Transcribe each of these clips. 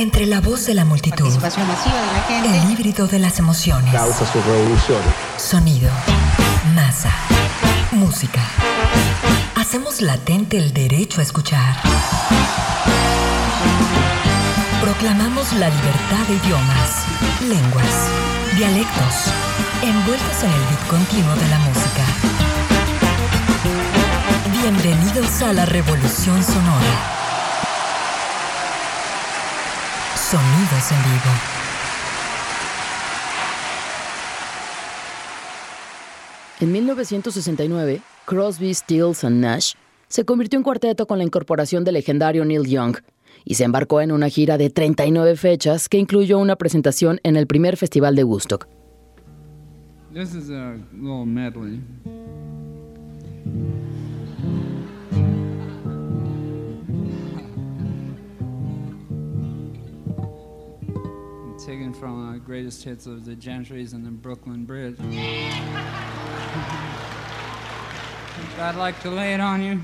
Entre la voz de la multitud, Participación masiva de la gente. el híbrido de las emociones, causa sus revoluciones. sonido, masa, música. Hacemos latente el derecho a escuchar. Proclamamos la libertad de idiomas, lenguas, dialectos, envueltos en el beat continuo de la música. Bienvenidos a la revolución sonora. Sonidos en vivo. En 1969, Crosby, Stills and Nash se convirtió en cuarteto con la incorporación del legendario Neil Young y se embarcó en una gira de 39 fechas que incluyó una presentación en el primer festival de Woodstock. This is a little medley.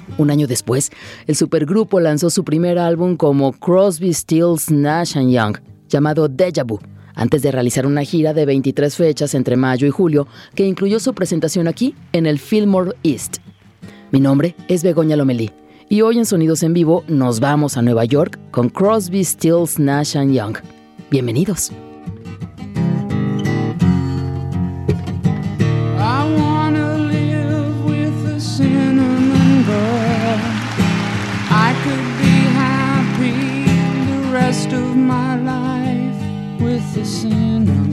Un año después, el supergrupo lanzó su primer álbum como Crosby, Stills, Nash and Young, llamado Deja Vu, antes de realizar una gira de 23 fechas entre mayo y julio, que incluyó su presentación aquí, en el Fillmore East. Mi nombre es Begoña Lomelí, y hoy en Sonidos en Vivo nos vamos a Nueva York con Crosby, Stills, Nash and Young. Bienvenidos. The of my life with a cinnamon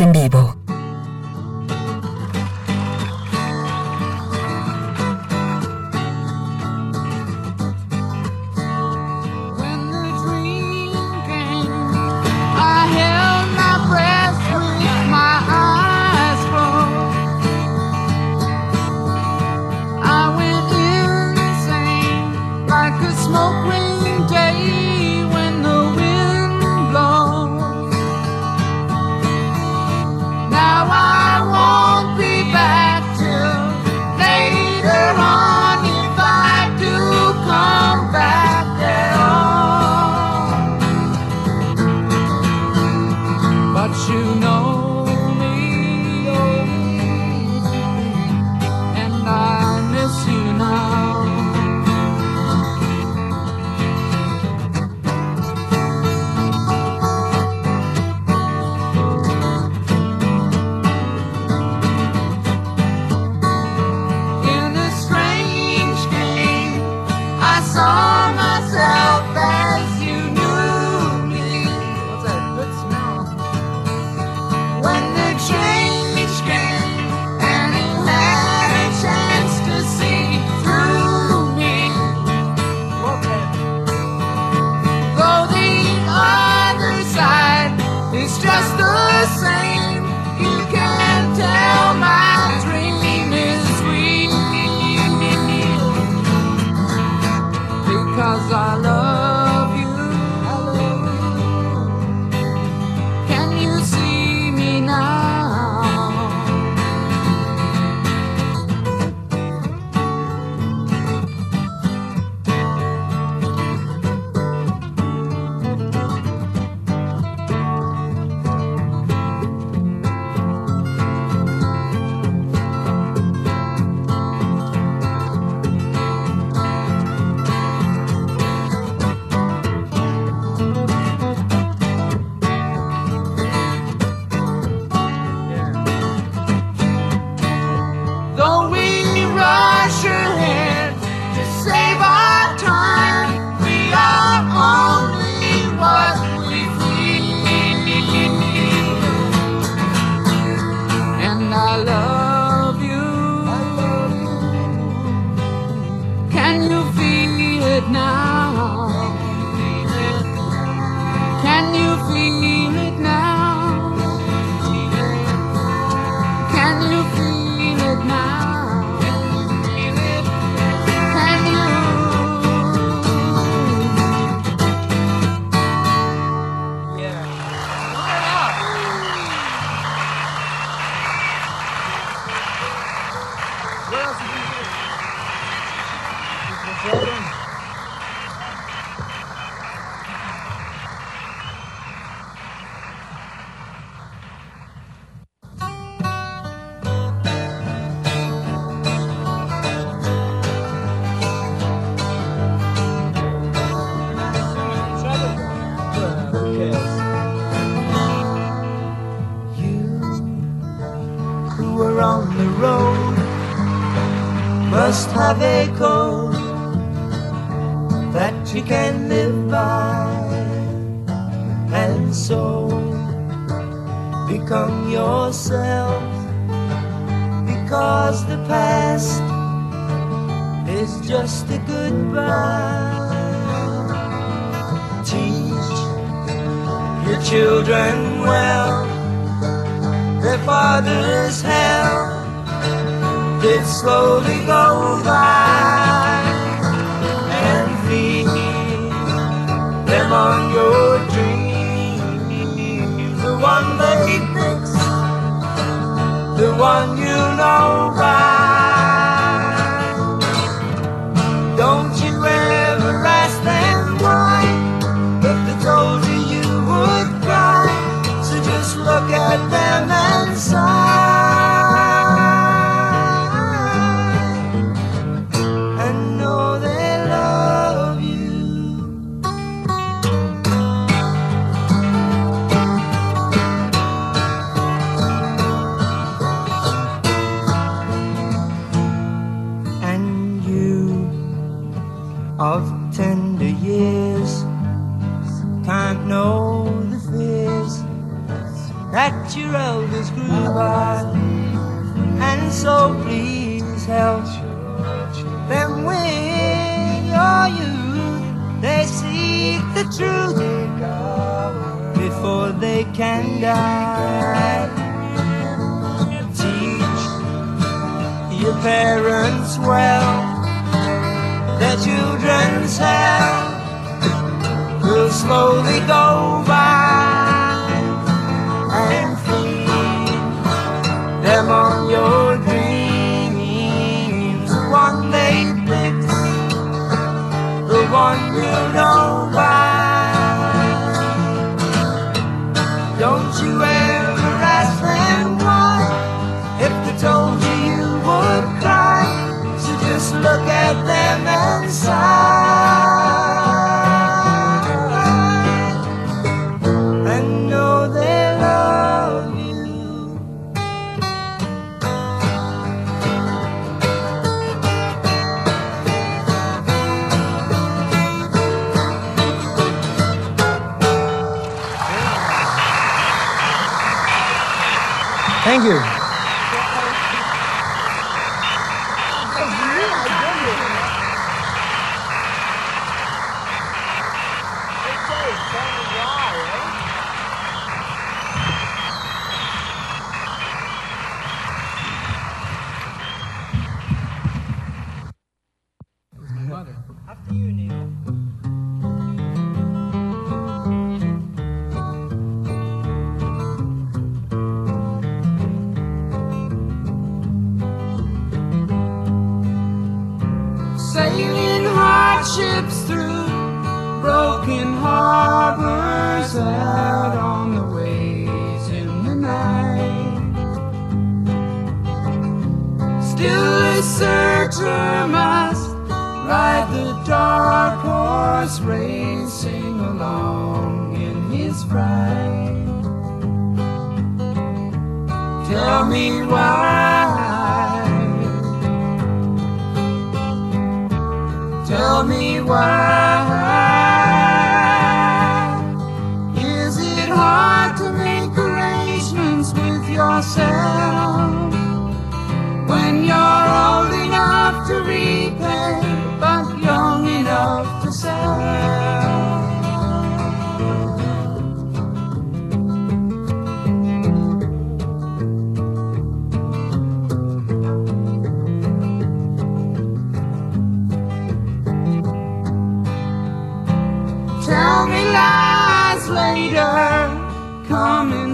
en vivo.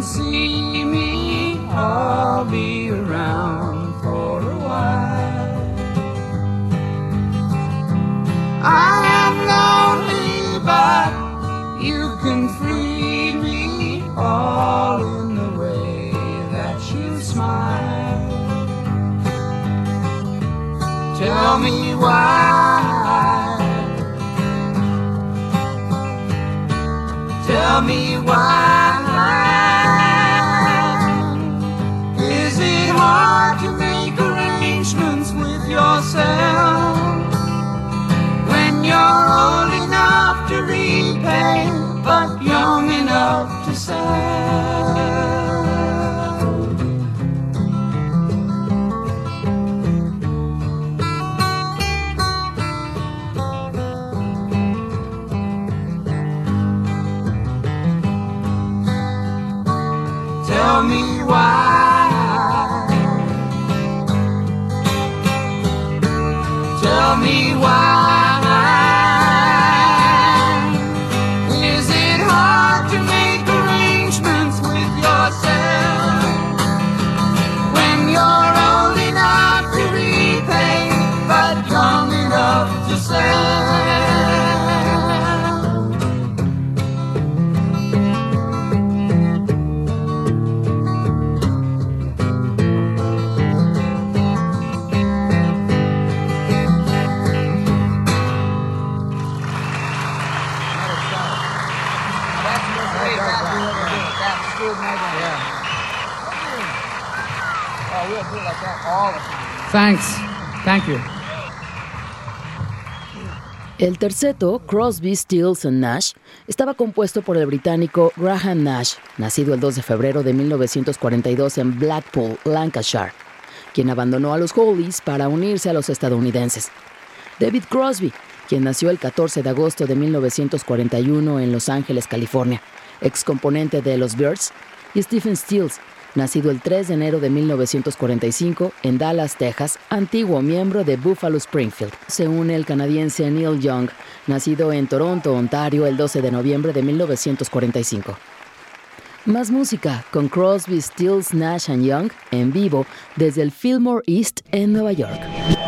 see me, I'll be around for a while. I am lonely, but you can free me all in the way that you smile. Tell me why. Tell me why. Thanks. Thank you. El terceto, Crosby, Stills and Nash, estaba compuesto por el británico Graham Nash, nacido el 2 de febrero de 1942 en Blackpool, Lancashire, quien abandonó a los Hollies para unirse a los estadounidenses. David Crosby, quien nació el 14 de agosto de 1941 en Los Ángeles, California, ex componente de los Birds, y Stephen Stills, nacido el 3 de enero de 1945 en Dallas, Texas, antiguo miembro de Buffalo Springfield. Se une el canadiense Neil Young, nacido en Toronto, Ontario, el 12 de noviembre de 1945. Más música con Crosby, Stills, Nash and Young en vivo desde el Fillmore East en Nueva York.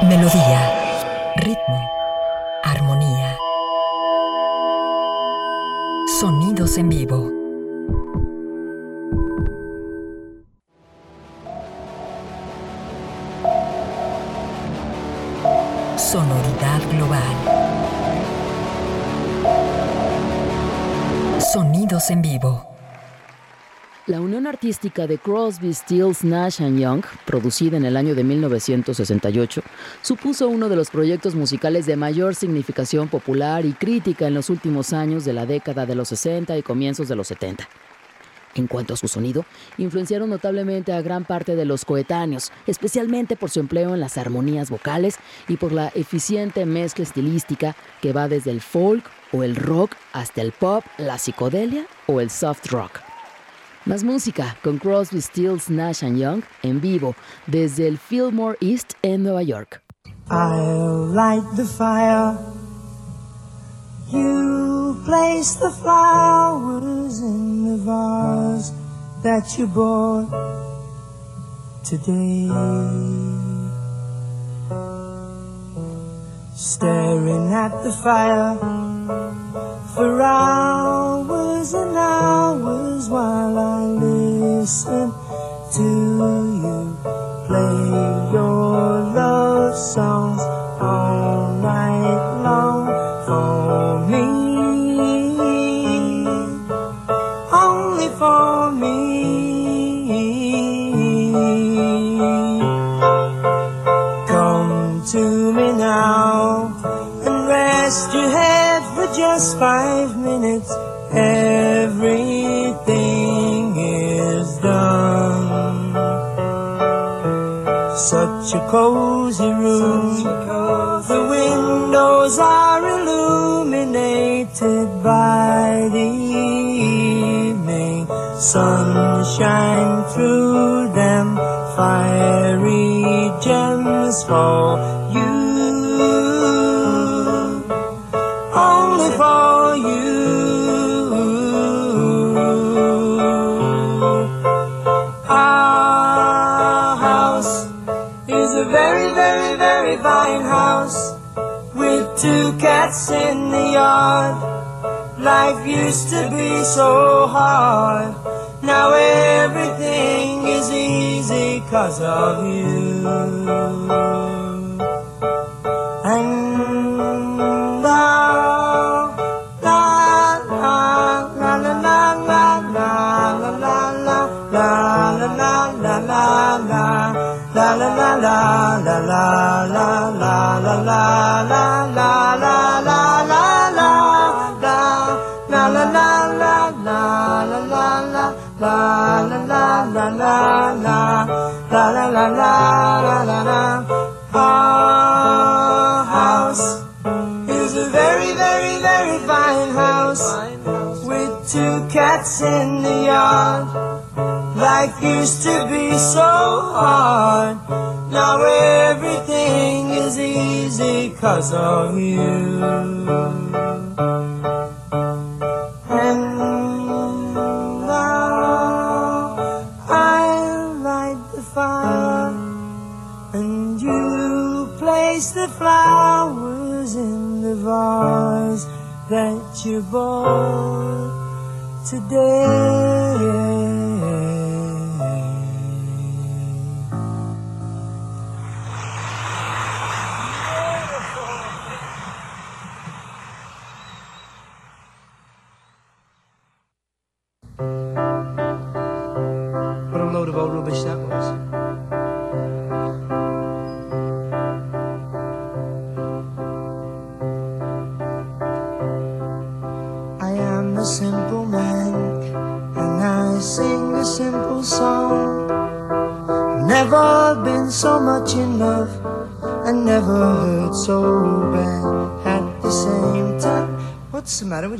Melodía, ritmo, armonía. Sonidos en vivo. Sonoridad global. Sonidos en vivo. La unión artística de Crosby, Stills, Nash and Young, producida en el año de 1968, supuso uno de los proyectos musicales de mayor significación popular y crítica en los últimos años de la década de los 60 y comienzos de los 70. En cuanto a su sonido, influenciaron notablemente a gran parte de los coetáneos, especialmente por su empleo en las armonías vocales y por la eficiente mezcla estilística que va desde el folk o el rock hasta el pop, la psicodelia o el soft rock. Más música con Crosby, Stills, Nash and Young en vivo desde el Fillmore East en Nueva York. Light the fire. You place the flowers in the vase that you bought today. Staring at the fire for hours and hours while I listen to you play your love songs all night just five minutes. Everything is done. Such a cozy room. The windows are illuminated by the evening sunshine through them. Fiery gems for two in the yard. Life used to be so hard. Now everything is easy cause of you. In the yard. Life used to be so hard. Now everything is easy cause of you. And now I light the fire and you place the flowers in the vase that you bought today.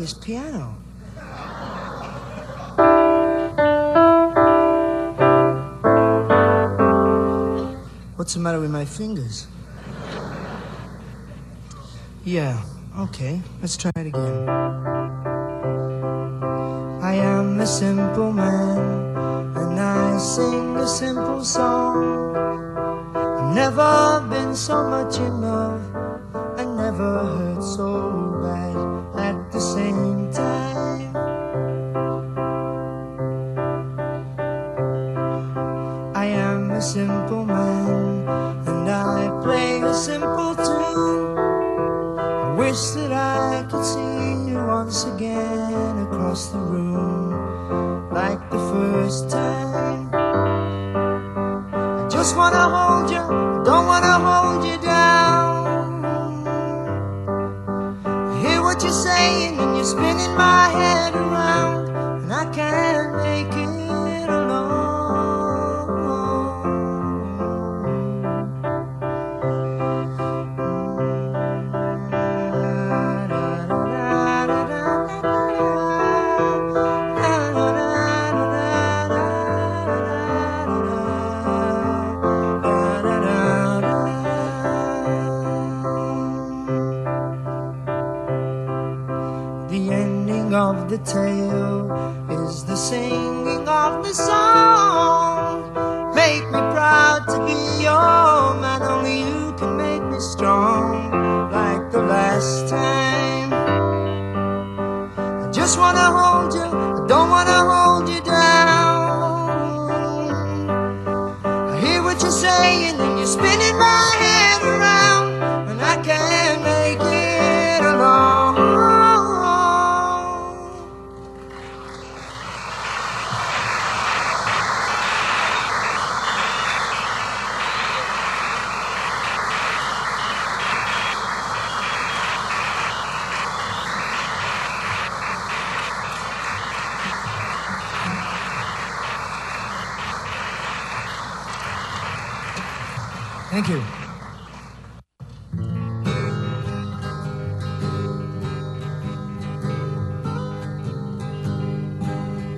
This piano? What's the matter with my fingers? Yeah, okay, let's try it again. I am a simple man and I sing a simple song. I've never been so much in love just wanna hold you, don't wanna hold you down. Hear what you're saying and you're spinning my head the tale is the singing of the song.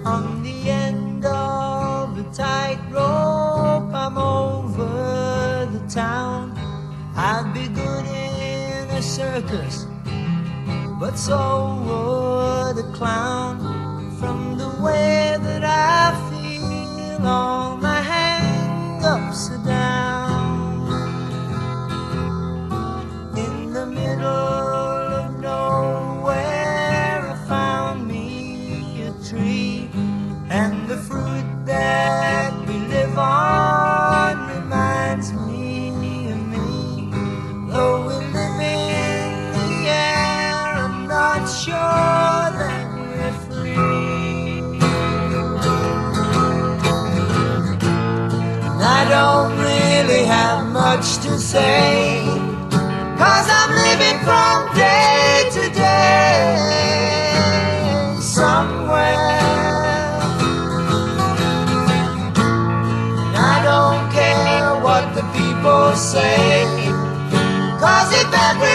On the end of the tightrope, I'm over the town. I'd be good in a circus, but so would a clown. From the way that I feel, all Cause I'm living from day to day somewhere. And I don't care what the people say. Cause if every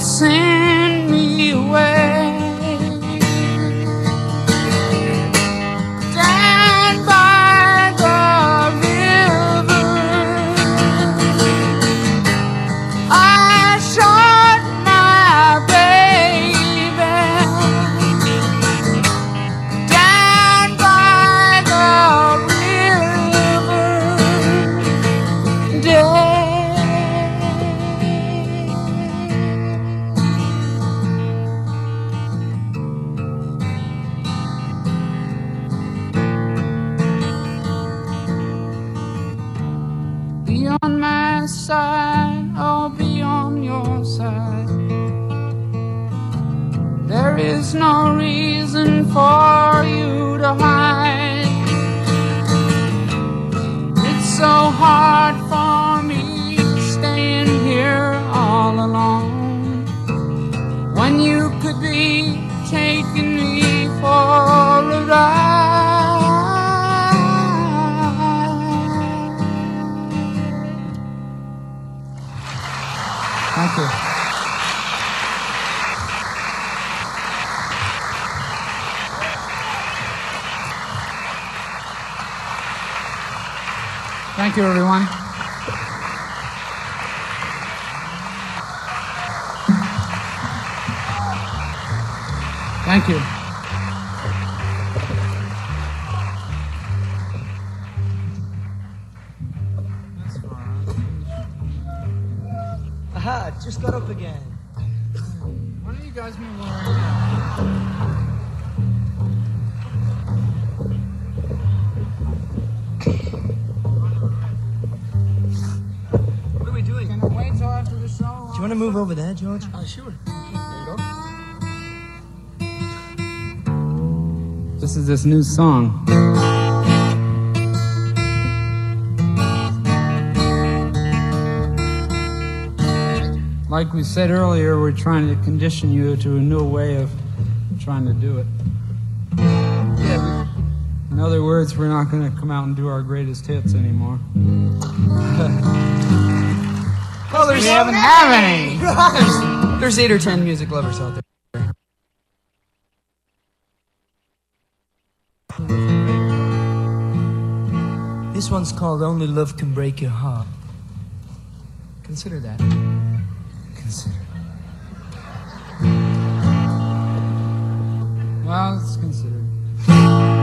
send me away. Aha, just got up again. Why don't you guys move along? What are we doing? Can I wait till after the show? Do you want to move over there, George? Uh, sure. This is this new song. Like we said earlier, we're trying to condition you to a new way of trying to do it. In other words, we're not going to come out and do our greatest hits anymore. Well, there's We haven't have any. there's, there's eight or ten music lovers out there. This one's called Only Love Can Break Your Heart. Consider that. Well, it's considered.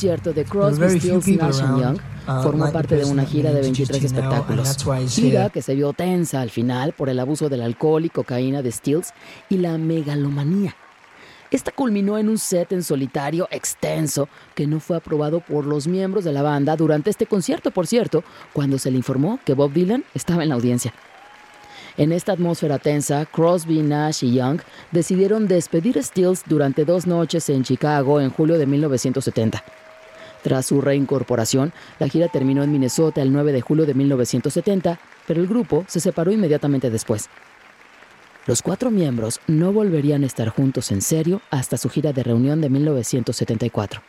Concierto de Crosby, Stills, Nash Young uh, formó parte de una gira de 23 espectáculos. Gira que se vio tensa al final por el abuso del alcohol y cocaína de Stills y la megalomanía. Esta culminó en un set en solitario extenso que no fue aprobado por los miembros de la banda durante este concierto, por cierto, cuando se le informó que Bob Dylan estaba en la audiencia. En esta atmósfera tensa, Crosby, Nash y Young decidieron despedir a Stills durante dos noches en Chicago en julio de 1970. Tras su reincorporación, la gira terminó en Minnesota el 9 de julio de 1970, pero el grupo se separó inmediatamente después. Los cuatro miembros no volverían a estar juntos en serio hasta su gira de reunión de 1974.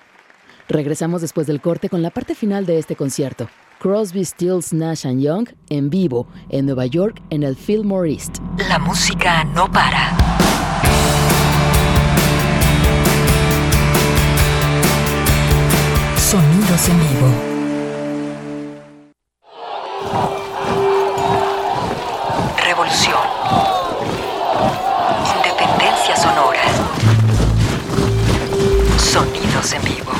Regresamos después del corte con la parte final de este concierto. Crosby, Stills, Nash Young en vivo en Nueva York en el Fillmore East. La música no para. Sonidos en vivo. Revolución. Independencia sonora. Sonidos en vivo.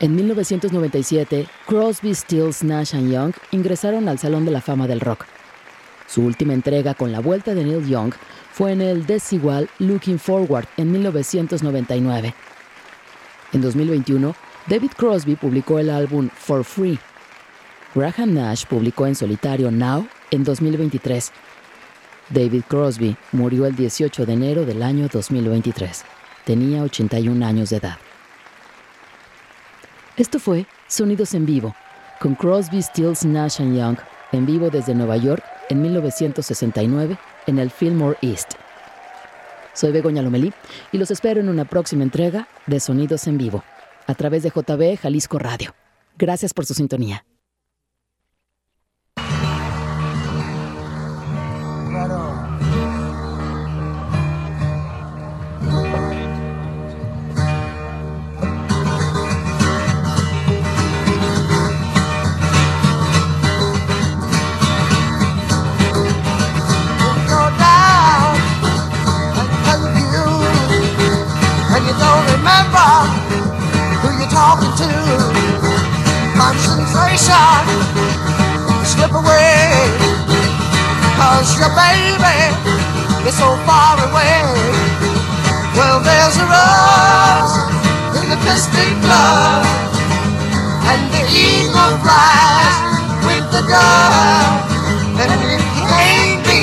En 1997, Crosby, Stills, Nash Young ingresaron al Salón de la Fama del Rock. Su última entrega con la vuelta de Neil Young fue en el desigual Looking Forward en 1999. En 2021, David Crosby publicó el álbum For Free. Graham Nash publicó en solitario Now en 2023. David Crosby murió el 18 de enero del año 2023. Tenía 81 años de edad. Esto fue Sonidos en Vivo, con Crosby, Stills, Nash Young, en vivo desde Nueva York en 1969 en el Fillmore East. Soy Begoña Lomelí y los espero en una próxima entrega de Sonidos en Vivo, a través de JB Jalisco Radio. Gracias por su sintonía. Talking to. Concentration, slip away. Cause your baby is so far away. Well, there's a rose in the piston club, and the eagle flies with the dove. And you can't be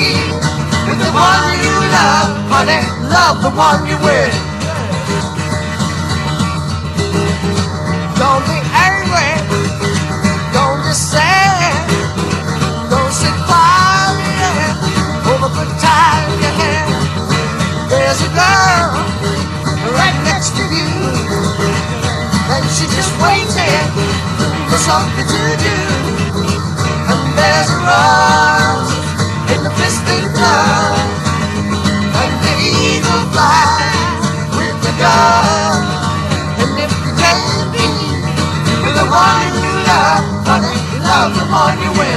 with the one you love, honey, love the one you with. And she's just waiting for something to do. And there's a rose in the piston club. And the eagle flies with the dove. one you love, honey, love the one you with.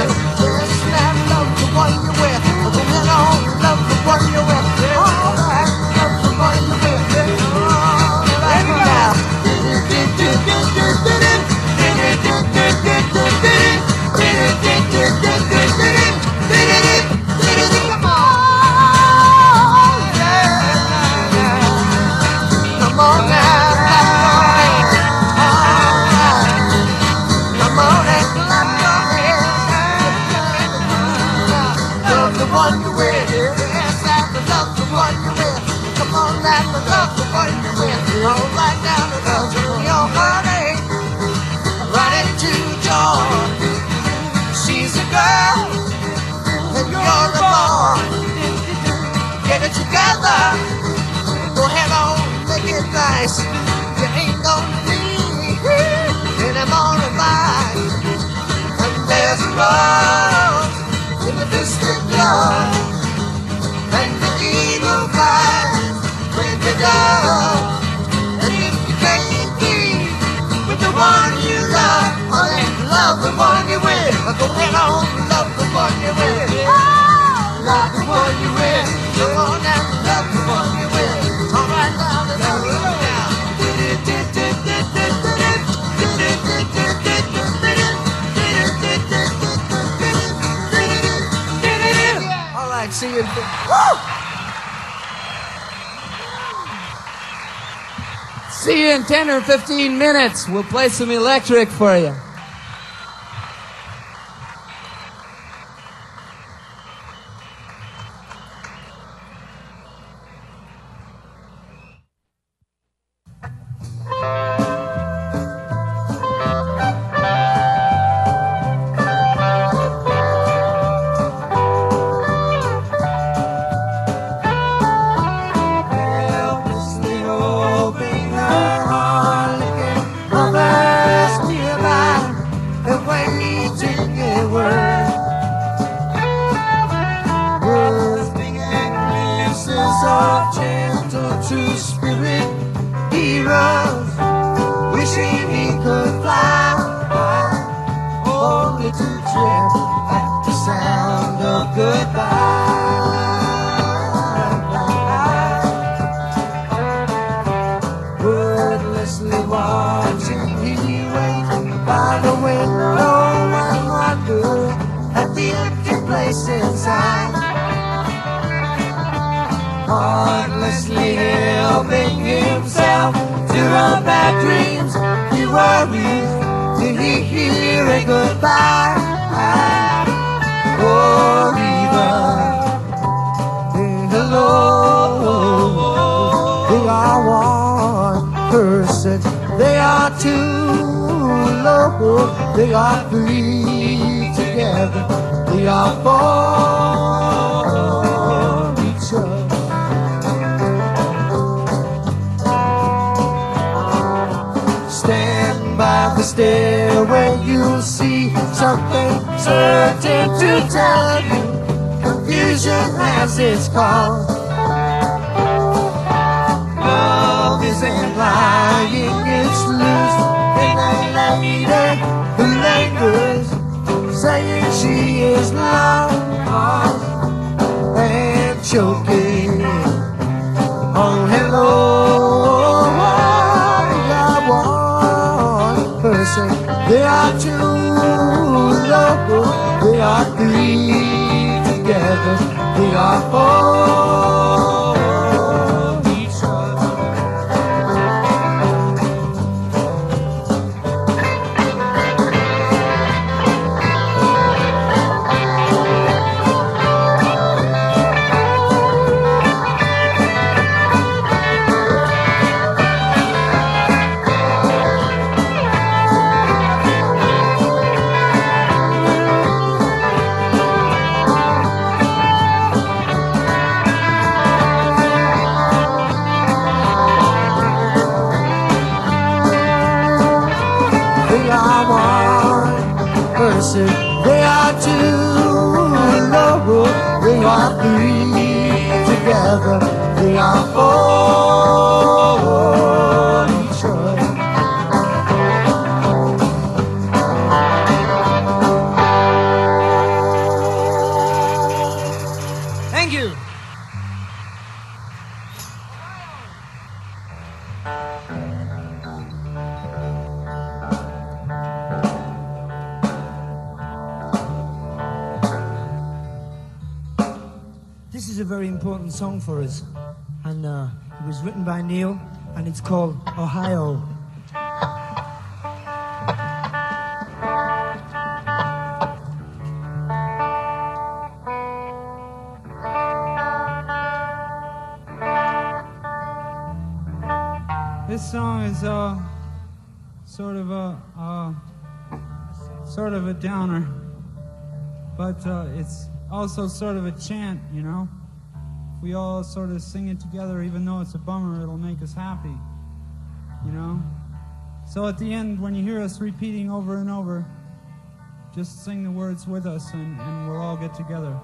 You in 10 or 15 minutes. We'll play some electric for you. The stairway, you'll see something certain to tell you. Confusion has its cause. Love isn't lying, it's loose in a lady who lingers, saying she is lost and choking. Oh, hello, They are two local, they are three together, they are four Thank you. This is a very important song for us, and uh, it was written by Neil, and it's called Ohio. Downer, but uh, it's also sort of a chant, you know. If we all sort of sing it together, even though it's a bummer, it'll make us happy, you know. So at the end, when you hear us repeating over and over, just sing the words with us, and, and we'll all get together.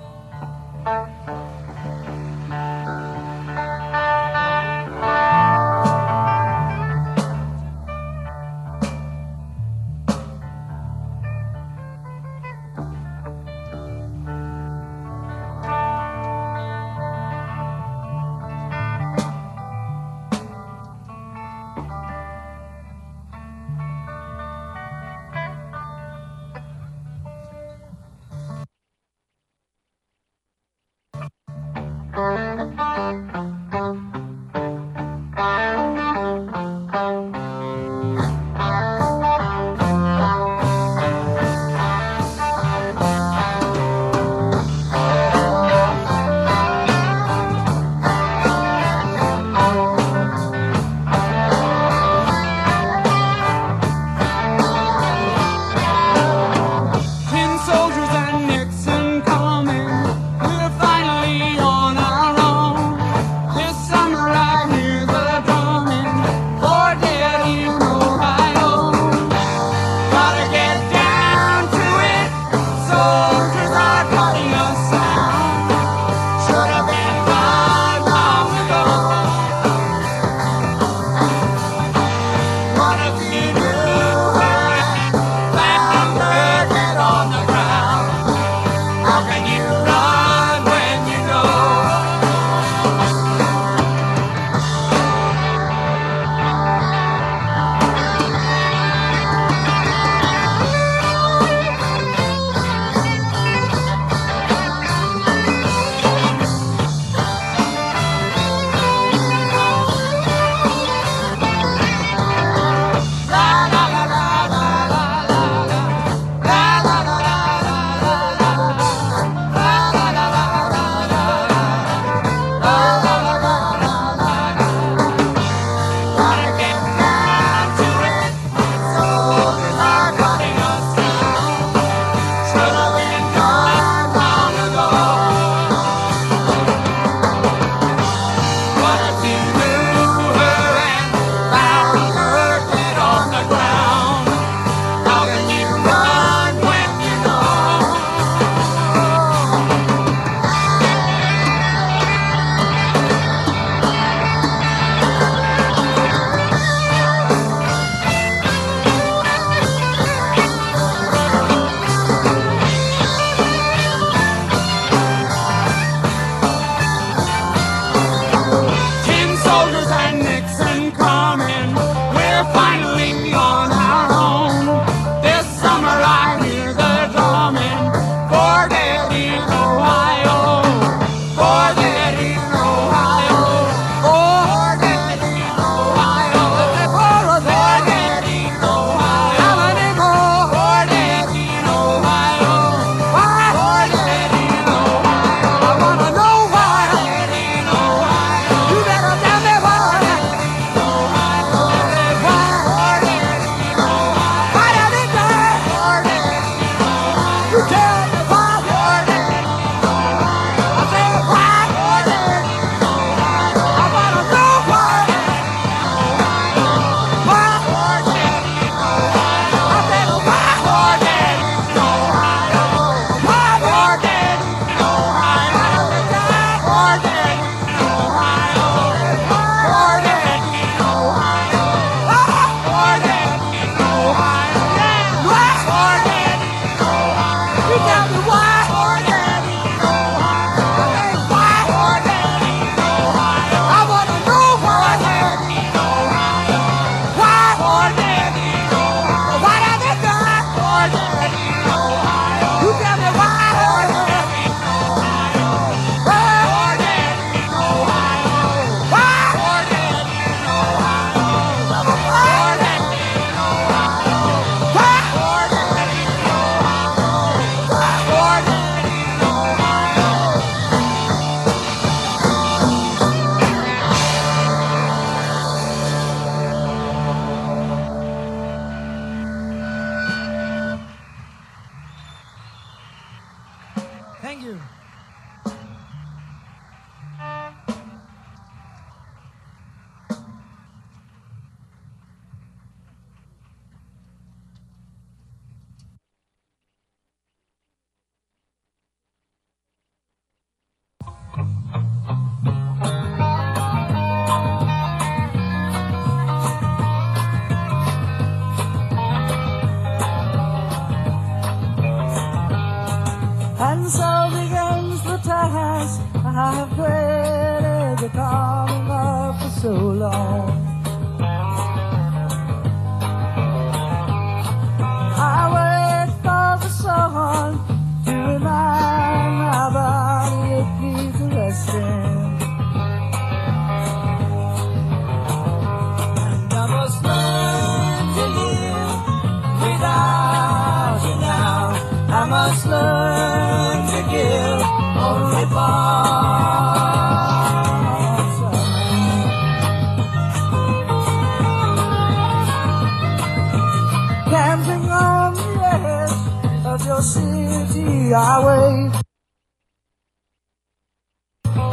Wait.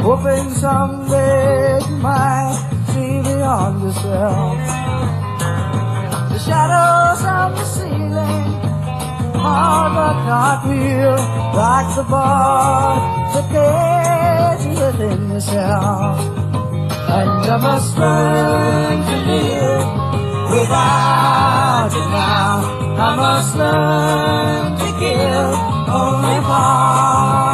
Hoping someday you might see beyond yourself. The shadows on the ceiling are but not real, like the bar that cage within yourself. And I must learn to live without you now. I must learn to give only.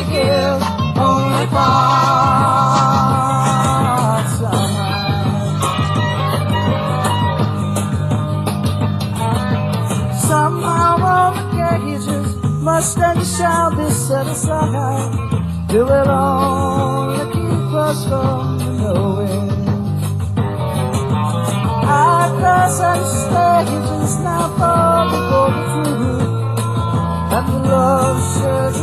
To give only parts of mine. Somehow all the cages must and shall be set aside. You will only keep us from knowing. Our present stage is now far before the truth, and the love shares a